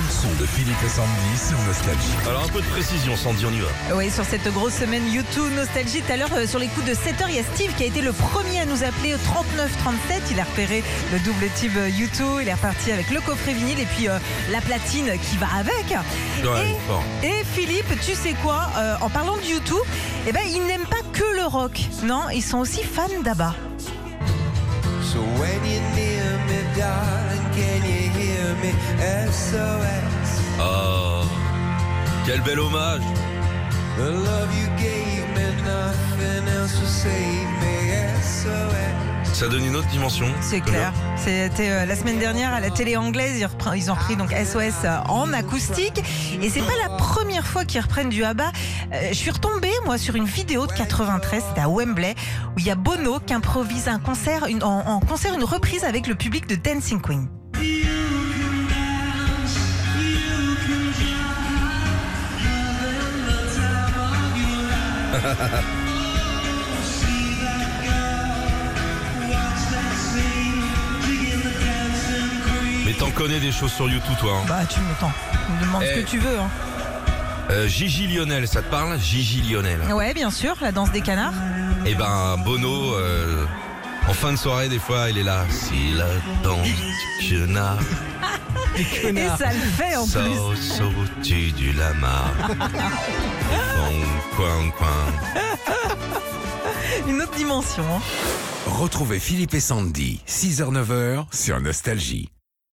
bande-son de Philippe et Sandy sur Nostalgie. Alors un peu de précision, Sandy, on y va. Oui, sur cette grosse semaine YouTube Nostalgie, tout à l'heure, euh, sur les coups de 7h, il y a Steve qui a été le premier à nous appeler au 3937. Il a repéré le double tube YouTube, il est reparti avec le coffret vinyle et puis euh, la platine qui va avec. Ouais, et, fort. et Philippe, tu sais quoi euh, En parlant de YouTube, eh ben, ils n'aiment pas que le rock. Non, ils sont aussi fans d'ABBA. So SOS. Oh, quel bel hommage. The love you gave me, nothing else will save me. SOS. Ça donne une autre dimension. C'est clair. C'était euh, la semaine dernière à la télé anglaise. Ils, repren- ils ont repris donc SOS euh, en acoustique. Et c'est pas la première fois qu'ils reprennent du ABBA. Euh, je suis retombée, moi, sur une vidéo de 93, c'était à Wembley, où il y a Bono qui improvise un concert, une- en, en concert une reprise avec le public de Dancing Queen. Mais t'en connais des choses sur YouTube, toi. hein. Bah, tu me tends. Me demandes ce Eh. que tu veux. Hein. Euh, Gigi Lionel, ça te parle Gigi Lionel? Ouais, bien sûr, la danse des canards. Eh ben, Bono, euh, en fin de soirée, des fois, il est là. Si la danse du canard Et ça le fait en plus. saute, saute du lama? Une autre dimension. hein. Retrouvez Philippe et Sandy, 6h-9h sur Nostalgie.